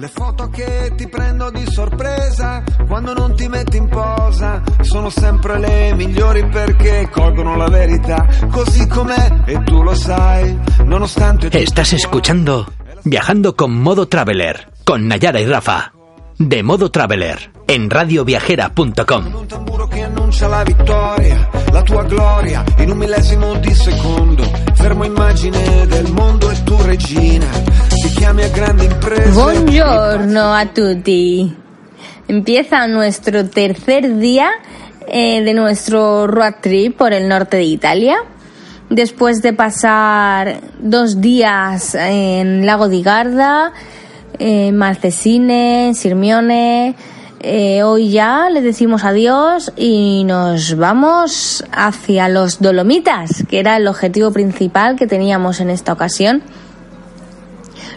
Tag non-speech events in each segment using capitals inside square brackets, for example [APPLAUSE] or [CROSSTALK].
Le foto che ti prendo di sorpresa quando non ti metti in posa sono sempre le migliori perché colgono la verità così com'è e tu lo sai nonostante Estás escuchando Viajando con Modo Traveler con Nayara y Rafa. De Modo Traveler en radioviajera.com. un tamburo che annuncia la vittoria la tua gloria in un millesimo di secondo fermo immagine del mondo e tu regina Buongiorno a tutti. Empieza nuestro tercer día eh, de nuestro road trip por el norte de Italia. Después de pasar dos días en Lago di Garda, en Marcesine, Sirmione, eh, hoy ya le decimos adiós y nos vamos hacia los Dolomitas, que era el objetivo principal que teníamos en esta ocasión.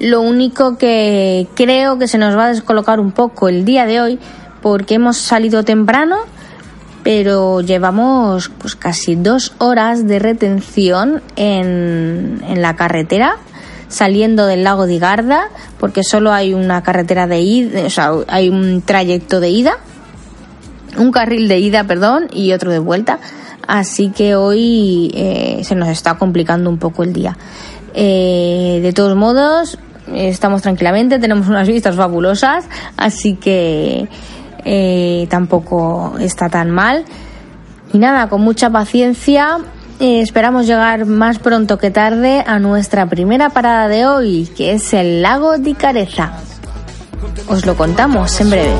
Lo único que creo que se nos va a descolocar un poco el día de hoy porque hemos salido temprano, pero llevamos pues casi dos horas de retención en, en la carretera saliendo del lago de Garda porque solo hay una carretera de ida, o sea, hay un trayecto de ida, un carril de ida, perdón, y otro de vuelta. Así que hoy eh, se nos está complicando un poco el día. Eh, de todos modos, estamos tranquilamente, tenemos unas vistas fabulosas, así que eh, tampoco está tan mal. Y nada, con mucha paciencia, eh, esperamos llegar más pronto que tarde a nuestra primera parada de hoy, que es el lago di Carezza. Os lo contamos en breve.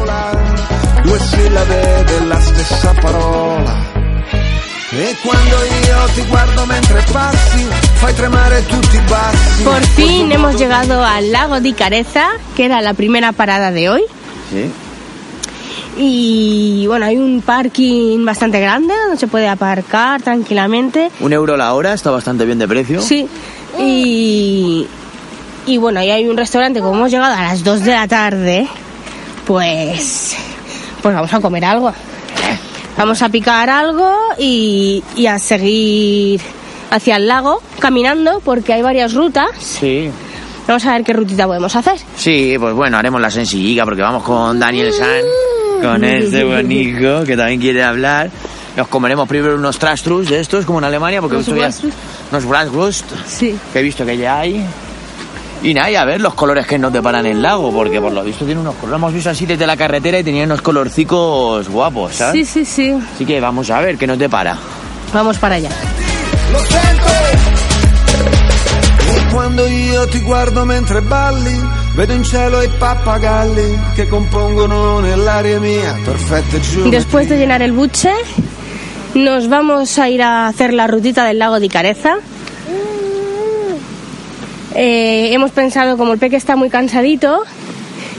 E quando io ti guardo mentre passi fai tremare tutti i bassi Por fin hemos llegado al lago di Carezza, que era la primera parada de hoy. Sí. Y bueno, hay un parking bastante grande donde se puede aparcar tranquilamente. Un euro la hora, está bastante bien de precio. Sí. Y, y bueno, ahí hay un restaurante, como hemos llegado a las 2 de la tarde, pues, pues vamos a comer algo. Vamos a picar algo y, y a seguir hacia el lago caminando porque hay varias rutas. Sí. Vamos a ver qué rutita podemos hacer. Sí, pues bueno, haremos la sencillica porque vamos con Daniel San, con este bonico que también quiere hablar. Nos comeremos primero unos trastrus de estos, como en Alemania, porque Unos esto ya- Bratwurst. unos Bratwurst, Sí. que he visto que ya hay. Y nada, y a ver los colores que nos deparan el lago, porque por lo visto tiene unos colores. Lo hemos visto así desde la carretera y tenía unos colorcicos guapos, ¿sabes? Sí, sí, sí. Así que vamos a ver qué nos depara. Vamos para allá. lo sento quando io ti guardo mentre balli vedo in cielo i pappagalli che compongono nell'aria mia perfette giù Después de llenar el buche, nos vamos a ir a hacer la rutita del lago de Careza. Eh, hemos pensado, como el peque está muy cansadito,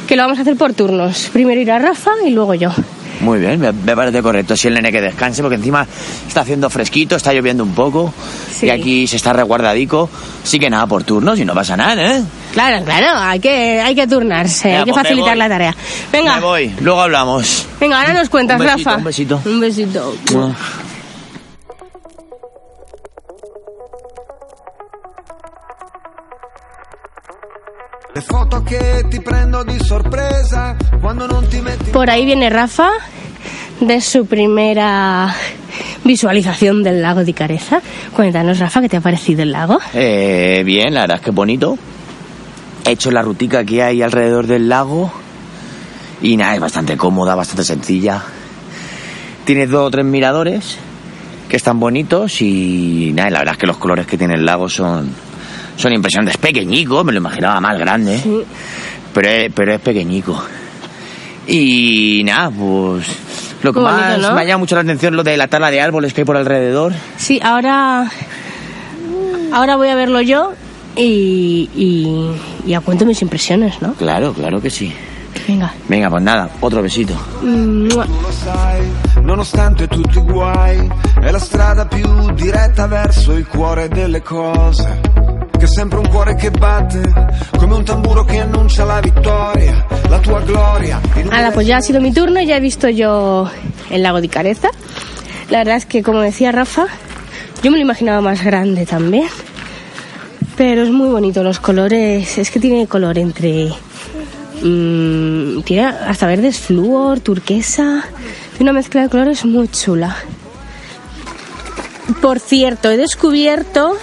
que lo vamos a hacer por turnos. Primero irá Rafa y luego yo. Muy bien, me, me parece correcto. Si el nene que descanse, porque encima está haciendo fresquito, está lloviendo un poco. Sí. Y aquí se está resguardadico. Así que nada, por turnos y no pasa nada, ¿eh? Claro, claro, hay que, hay que turnarse, Venga, hay que pues me facilitar la tarea. Me Venga, voy, luego hablamos. venga, ahora nos cuentas, Un besito, Rafa. un besito. Un besito. Le foto che ti prendo di sorpresa quando non ti metti Por ahí viene Rafa de su primera visualización del lago de Careza. Cuéntanos, Rafa, ¿qué te ha parecido el lago? Eh, bien, la verdad es que bonito. He hecho la rutica que hay alrededor del lago. Y nada, es bastante cómoda, bastante sencilla. Tiene dos o tres miradores que están bonitos y nada, la verdad es que los colores que tiene el lago son, son impresionantes. Es pequeñico, me lo imaginaba más grande, Sí. pero, es, pero es pequeñico. Y nada, pues lo que bonito, más ¿no? me ha llamado mucho la atención es lo de la tala de árboles que hay por alrededor. Sí, ahora, ahora voy a verlo yo y, y, y a cuento mis impresiones, ¿no? Claro, claro que sí. Venga. Venga, pues nada, otro besito. Mua. Tu lo sai, nonostante tutti i guai, è la strada più diretta verso il cuore delle cose. Che è sempre un cuore che batte, come un tamburo che annuncia la vittoria, la tua gloria. pues ya ha sido mi turno, ya he visto yo el lago de Careza. La verdad es que, como decía Rafa, yo me lo imaginaba más grande también. Pero es muy bonito, los colores, es que tiene color entre... mm, tiene hasta verdes flúor, turquesa, tiene una mezcla de colores muy chula. Por cierto, he descubierto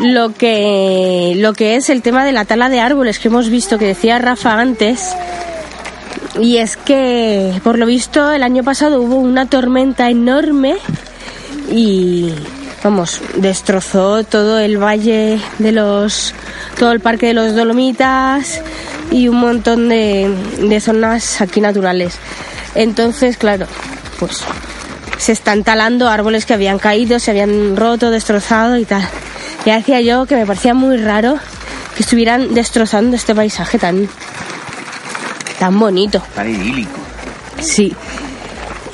lo que, lo que es el tema de la tala de árboles que hemos visto, que decía Rafa antes. Y es que, por lo visto, el año pasado hubo una tormenta enorme y, vamos, destrozó todo el valle de los. todo el parque de los Dolomitas y un montón de, de zonas aquí naturales. Entonces, claro, pues se están talando árboles que habían caído, se habían roto, destrozado y tal. Ya decía yo que me parecía muy raro que estuvieran destrozando este paisaje tan tan bonito. Tan idílico. Sí.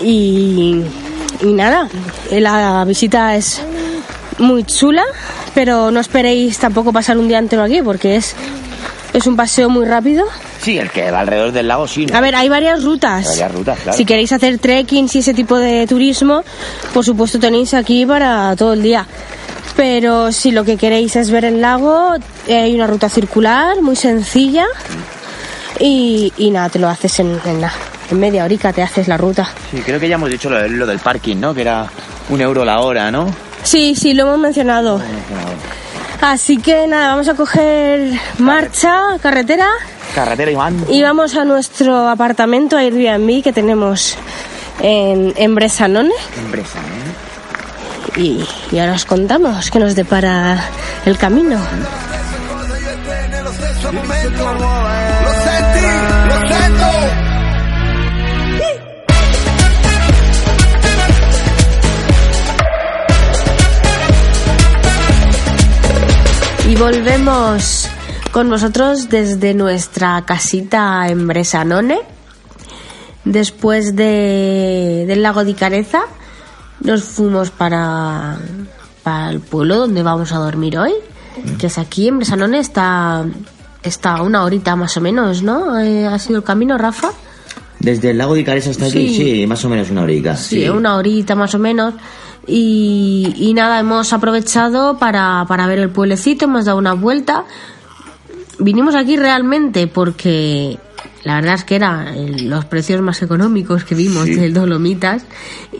Y, y nada, la visita es muy chula, pero no esperéis tampoco pasar un día entero aquí porque es, es un paseo muy rápido. Sí, el que va alrededor del lago, sí. ¿no? A ver, hay varias rutas. Varias rutas, claro. Si queréis hacer trekking y ese tipo de turismo, por supuesto tenéis aquí para todo el día. Pero si lo que queréis es ver el lago, eh, hay una ruta circular muy sencilla y, y nada, te lo haces en, en. En media horica te haces la ruta. Sí, creo que ya hemos dicho lo, lo del parking, ¿no? Que era un euro la hora, ¿no? Sí, sí, lo hemos mencionado. Así que nada, vamos a coger marcha, carretera Carretera Iván. y vamos a nuestro apartamento Airbnb que tenemos en, en Bresanone. Empresa, ¿eh? Y, y ahora os contamos qué nos depara el camino. Y volvemos con vosotros desde nuestra casita en Bresanone. Después de, del lago de Careza, nos fuimos para, para el pueblo donde vamos a dormir hoy, que es aquí en Bresanone, está, está una horita más o menos, ¿no? Eh, ¿Ha sido el camino, Rafa? Desde el lago de Caresa hasta aquí, Sí. sí, más o menos una horica. Sí, una horita más o menos. Y, y nada, hemos aprovechado para, para ver el pueblecito, hemos dado una vuelta. Vinimos aquí realmente porque la verdad es que eran los precios más económicos que vimos Sí. del Dolomitas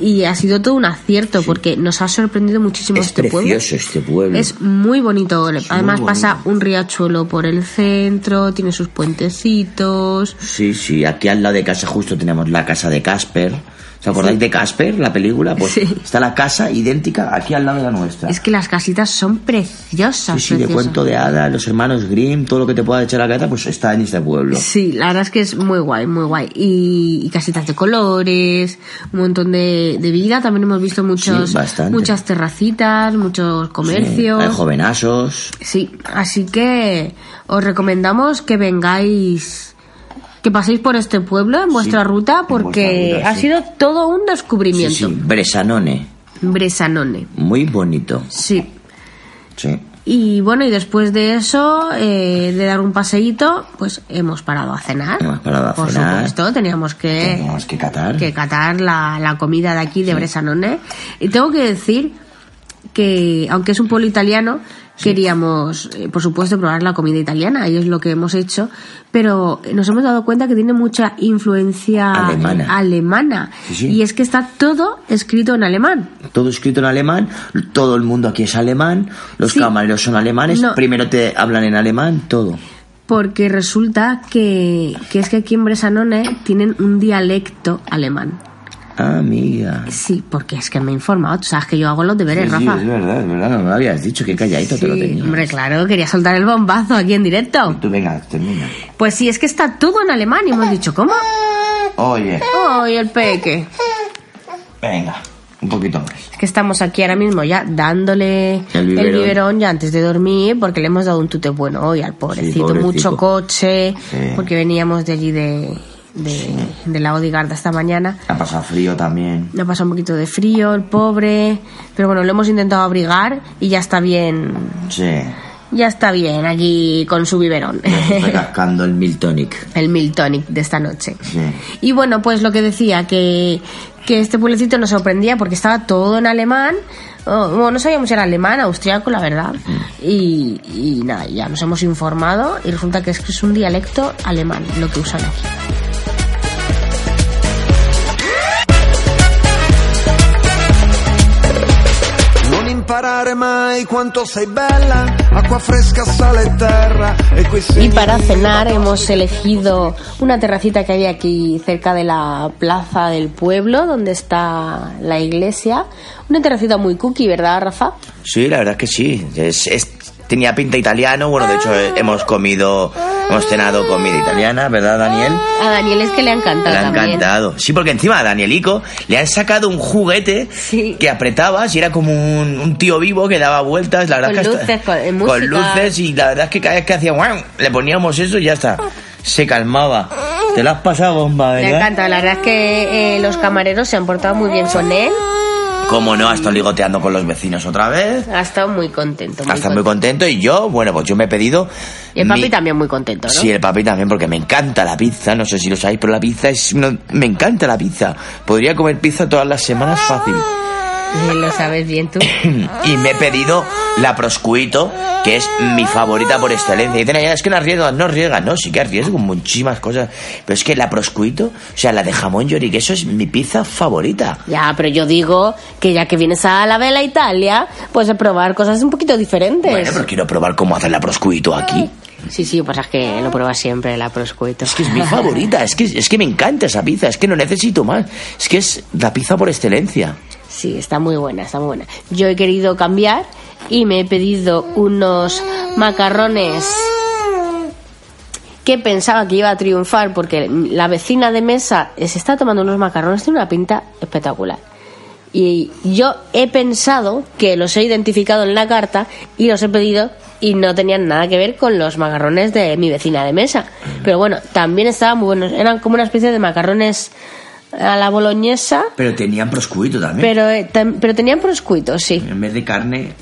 y ha sido todo un acierto porque nos ha sorprendido muchísimo Es este pueblo. precioso este pueblo. Es muy bonito. Además bonito. pasa un riachuelo por el centro, tiene sus puentecitos. Sí, sí, aquí al lado de casa justo tenemos la casa de Casper. ¿Os acordáis de Casper, la película? Pues Sí. está la casa idéntica aquí al lado de la nuestra. Es que las casitas son preciosas. sí, sí, de preciosas. cuento de hadas, los hermanos Grimm, todo lo que te pueda echar a la cabeza, pues está en este pueblo. Sí, la verdad es que es muy guay, muy guay. Y, y casitas de colores, un montón de, de vida. También hemos visto muchos, Sí, muchas terracitas, muchos Sí, comercios. hay jovenazos. Sí, así que os recomendamos que vengáis, que paséis por este pueblo en vuestra ruta, porque ruta, ha sí. sido todo un descubrimiento. sí, Bresanone. Bresanone. Muy bonito. Sí. Sí. Y bueno, y después de eso, eh, de dar un paseíto, pues hemos parado a cenar. Hemos parado a Por cenar. supuesto, teníamos que, Tenemos que catar. que catar la, la comida de aquí, de Bresanone. Y tengo que decir que, aunque es un pueblo italiano, queríamos, eh, por supuesto, probar la comida italiana, y es lo que hemos hecho, pero nos hemos dado cuenta que tiene mucha influencia Alemana. alemana. Sí, sí. Y es que está todo escrito en alemán. Todo escrito en alemán, todo el mundo aquí es alemán, los Sí. camareros son alemanes, No. primero te hablan en alemán, todo. Porque resulta que, que es que aquí en Bresanone tienen un dialecto alemán. Ah, amiga. Sí, porque es que me he informado. Tú sabes que yo hago los deberes, Sí, sí, Rafa. es verdad, es verdad, no me lo habías dicho, que calladito te lo Sí, tenías. hombre, claro, quería soltar el bombazo aquí en directo. Tú venga, termina. Pues sí, es que está todo en alemán y hemos dicho, ¿cómo? Oye, ¡Ay, el peque! venga. Un poquito más. Es que estamos aquí ahora mismo ya dándole El biberón. ya antes de dormir porque le hemos dado un tute bueno hoy al pobrecito. pobrecito. Mucho coche Sí. porque veníamos de allí de, de, de la Odigarda esta mañana. Ha pasado frío también. Ha pasado un poquito de frío, el pobre. Pero bueno, lo hemos intentado abrigar y ya está bien. Sí. Ya está bien aquí con su biberón. Estoy cascando el Miltonic. [LAUGHS] el Miltonic de esta noche. Sí. Y bueno, pues lo que decía, que, que este pueblecito nos sorprendía porque estaba todo en alemán. Oh, bueno, no sabíamos si era alemán, austriaco, la verdad. Y, y nada, ya nos hemos informado y resulta que es, que es un dialecto alemán lo que usan aquí. Imparare mai quanto sei bella, acqua fresca, sale e terra e Y para cenar hemos elegido una terracita que hay aquí cerca de la plaza del pueblo, donde está la iglesia. Una terracita muy cookie, ¿verdad, Rafa? Sí, la verdad es que sí. Es, es- tenía pinta italiano. Bueno, de hecho, eh, hemos comido, hemos cenado comida italiana, ¿verdad, Daniel? A Daniel es que le ha encantado Le ha también. encantado. Sí, porque encima a Danielico le han sacado un juguete Sí. que apretabas y era como un, un tío vivo que daba vueltas. La verdad Con que luces, con- en con música. luces y la verdad es que cada vez que hacía guau, le poníamos eso y ya está. Se calmaba. Te la has pasado bomba, Le ¿verdad? encanta, la verdad es que eh, los camareros se han portado muy bien con él. Como no, ha estado ligoteando con los vecinos otra vez. Ha estado muy contento. Ha estado muy contento y yo, bueno, pues yo me he pedido... Y el papi mi- también muy contento, ¿no? Sí, el papi también, porque me encanta la pizza. No sé si lo sabéis, pero la pizza es. no- me encanta la pizza. Podría comer pizza todas las semanas fácil. Sí, Lo sabes bien tú. [COUGHS] y me he pedido la proscuito, que es mi favorita por excelencia. Y dicen, "Ay, es que no arriesgas, no arriesgas. No, sí que arriesgo muchísimas cosas. Pero es que la proscuito, o sea, la de jamón y queso es mi pizza favorita. Ya, pero yo digo que ya que vienes a la Vela Italia, pues a probar cosas un poquito diferentes. Bueno, pero quiero probar cómo hacer la proscuito aquí. Sí, sí, pues es que lo pruebas siempre, la proscuito. Es que es mi favorita, es que, es que me encanta esa pizza, es que no necesito más. Es que es la pizza por excelencia. Sí, está muy buena, está muy buena. Yo he querido cambiar y me he pedido unos macarrones que pensaba que iba a triunfar porque la vecina de mesa se está tomando unos macarrones de una pinta espectacular. Y yo he pensado que los he identificado en la carta y los he pedido y no tenían nada que ver con los macarrones de mi vecina de mesa. Pero bueno, también estaban muy buenos. Eran como una especie de macarrones a la boloñesa, Pero tenían proscuito también. pero, eh, tam- pero tenían proscuitos, sí. En vez de carne,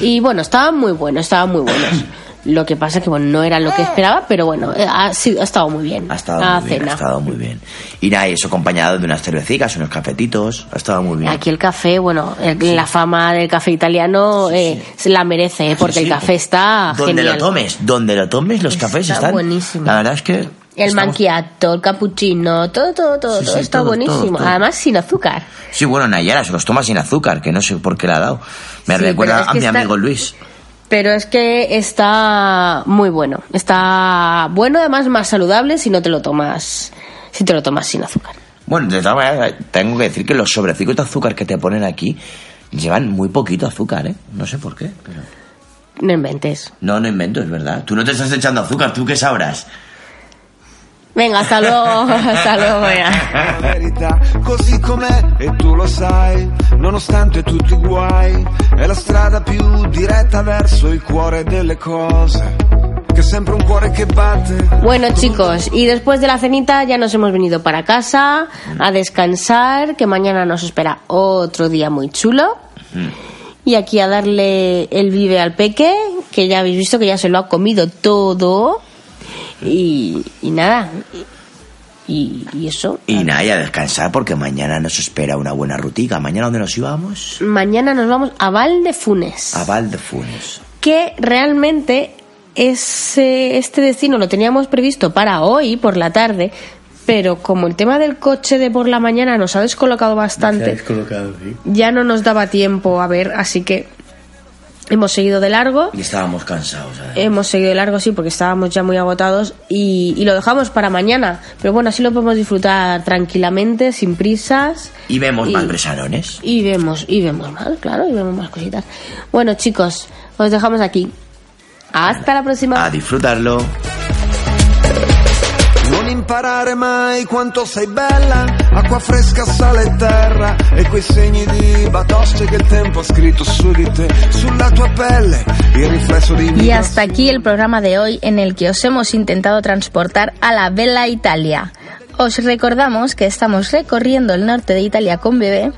Y bueno, estaban muy buenos, estaban muy buenos. [COUGHS] Lo que pasa que bueno, no era lo que esperaba, pero bueno, eh, ha, sido- ha estado muy bien. ha estado La muy bien, cena. ha estado muy bien. Y nada, y eso acompañado de unas cervecitas, unos cafetitos, ha estado muy bien. Aquí el café, bueno, el- la fama del café italiano eh, se la merece, eh, porque Sí, el sí. café está Donde genial. lo tomes, donde lo tomes, los cafés Está están. buenísimo. La verdad es que. El estamos- manquiato, el cappuccino, todo, todo, todo, Sí, todo sí, está todo, buenísimo. todo. Además sin azúcar. Sí, bueno, Nayara se los toma sin azúcar, que no sé por qué la ha dado. Me Sí, recuerda a mi está- amigo Luis. Pero es que está muy bueno. Está bueno, además más saludable si no te lo tomas, si te lo tomas sin azúcar. Bueno, de todas maneras, tengo que decir que los sobrecitos de azúcar que te ponen aquí llevan muy poquito azúcar, ¿eh? No sé por qué, pero... No inventes. No, no invento, es verdad. Tú no te estás echando azúcar, ¿tú qué sabrás? Venga, hasta luego, [LAUGHS] hasta luego. la verità così com'è e tu lo sai nonostante tutti i guai è la strada più diretta verso il cuore delle cose che è sempre un cuore che batte Bueno, chicos, y después de la cenita ya nos hemos venido para casa a descansar, que mañana nos espera otro día muy chulo. Y aquí a darle el vive al peque, que ya habéis visto que ya se lo ha comido todo. Y, y nada, y, y eso. Y nada, y a descansar porque mañana nos espera una buena rutica. ¿Mañana dónde nos íbamos? Mañana nos vamos a Valdefunes. A Valdefunes. que realmente ese, este destino lo teníamos previsto para hoy por la tarde, pero como el tema del coche de por la mañana nos ha descolocado bastante, ya no nos daba tiempo a ver, así que hemos seguido de largo. Y estábamos cansados, ¿sabes? Hemos seguido de largo, sí, porque estábamos ya muy agotados y, y lo dejamos para mañana. Pero bueno, así lo podemos disfrutar tranquilamente, sin prisas. Y vemos y- más bresanones. Y vemos, y vemos más, claro, y vemos más cositas. Bueno, chicos, os dejamos aquí. Hasta la próxima. A disfrutarlo. Non imparare mai quanto sei bella, acqua fresca, sale e terra e quei segni di batoste che il tempo ha scritto su di te, sulla tua pelle, il riflesso di Y hasta aquí el programa de hoy en el que os hemos intentado transportar a la Bella Italia. Os recordamos que estamos recorriendo el norte de Italia con bebé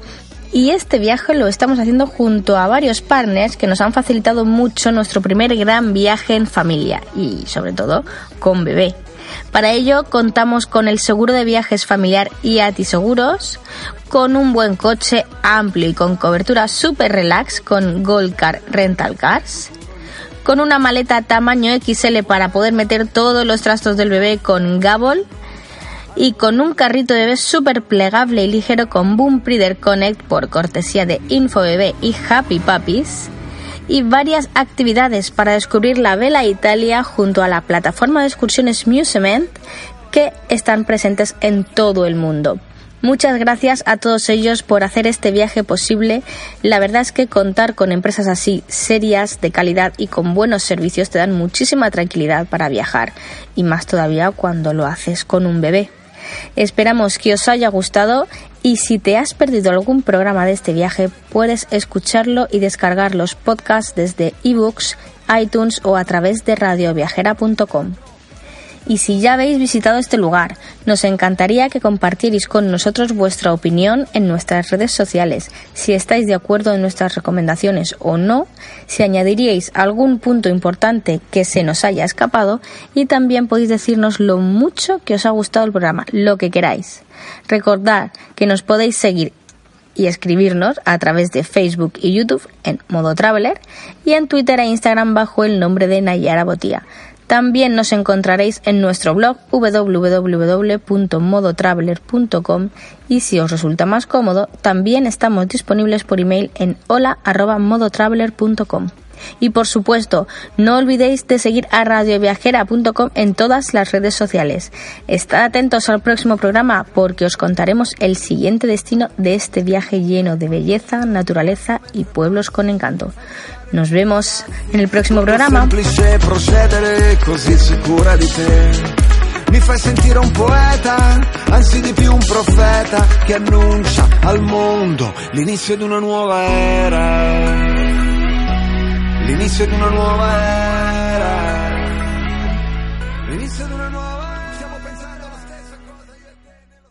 y este viaje lo estamos haciendo junto a varios partners que nos han facilitado mucho nuestro primer gran viaje en familia y sobre todo con bebé. Para ello contamos con el seguro de viajes familiar IATI Seguros, con un buen coche amplio y con cobertura super relax con Gold Car Rental Cars, con una maleta tamaño XL para poder meter todos los trastos del bebé con Gabol y con un carrito de bebé súper plegable y ligero con Boom Breeder Connect por cortesía de InfoBebé y Happy Puppies y varias actividades para descubrir la Vela Italia junto a la plataforma de excursiones Musement que están presentes en todo el mundo. Muchas gracias a todos ellos por hacer este viaje posible. La verdad es que contar con empresas así, serias, de calidad y con buenos servicios te dan muchísima tranquilidad para viajar y más todavía cuando lo haces con un bebé. Esperamos que os haya gustado y si te has perdido algún programa de este viaje puedes escucharlo y descargar los podcasts desde ebooks, iTunes o a través de radioviajera.com. Y si ya habéis visitado este lugar, nos encantaría que compartierais con nosotros vuestra opinión en nuestras redes sociales, si estáis de acuerdo en nuestras recomendaciones o no, si añadiríais algún punto importante que se nos haya escapado y también podéis decirnos lo mucho que os ha gustado el programa, lo que queráis. Recordad que nos podéis seguir y escribirnos a través de Facebook y YouTube en modo Traveler y en Twitter e Instagram bajo el nombre de Nayara Botía. También nos encontraréis en nuestro blog www.modotraveler.com y si os resulta más cómodo, también estamos disponibles por email en hola@modotraveler.com. Y por supuesto, no olvidéis de seguir a radioviajera.com en todas las redes sociales. Estad atentos al próximo programa porque os contaremos el siguiente destino de este viaje lleno de belleza, naturaleza y pueblos con encanto. Nos vemos en el próximo programa. Mi fai sentire un poeta, anzi di più un profeta che annuncia al mondo l'inizio di una nuova era. L'inizio di una nuova era. L'inizio di una nuova era. Stiamo pensando alla stessa cosa io e te nello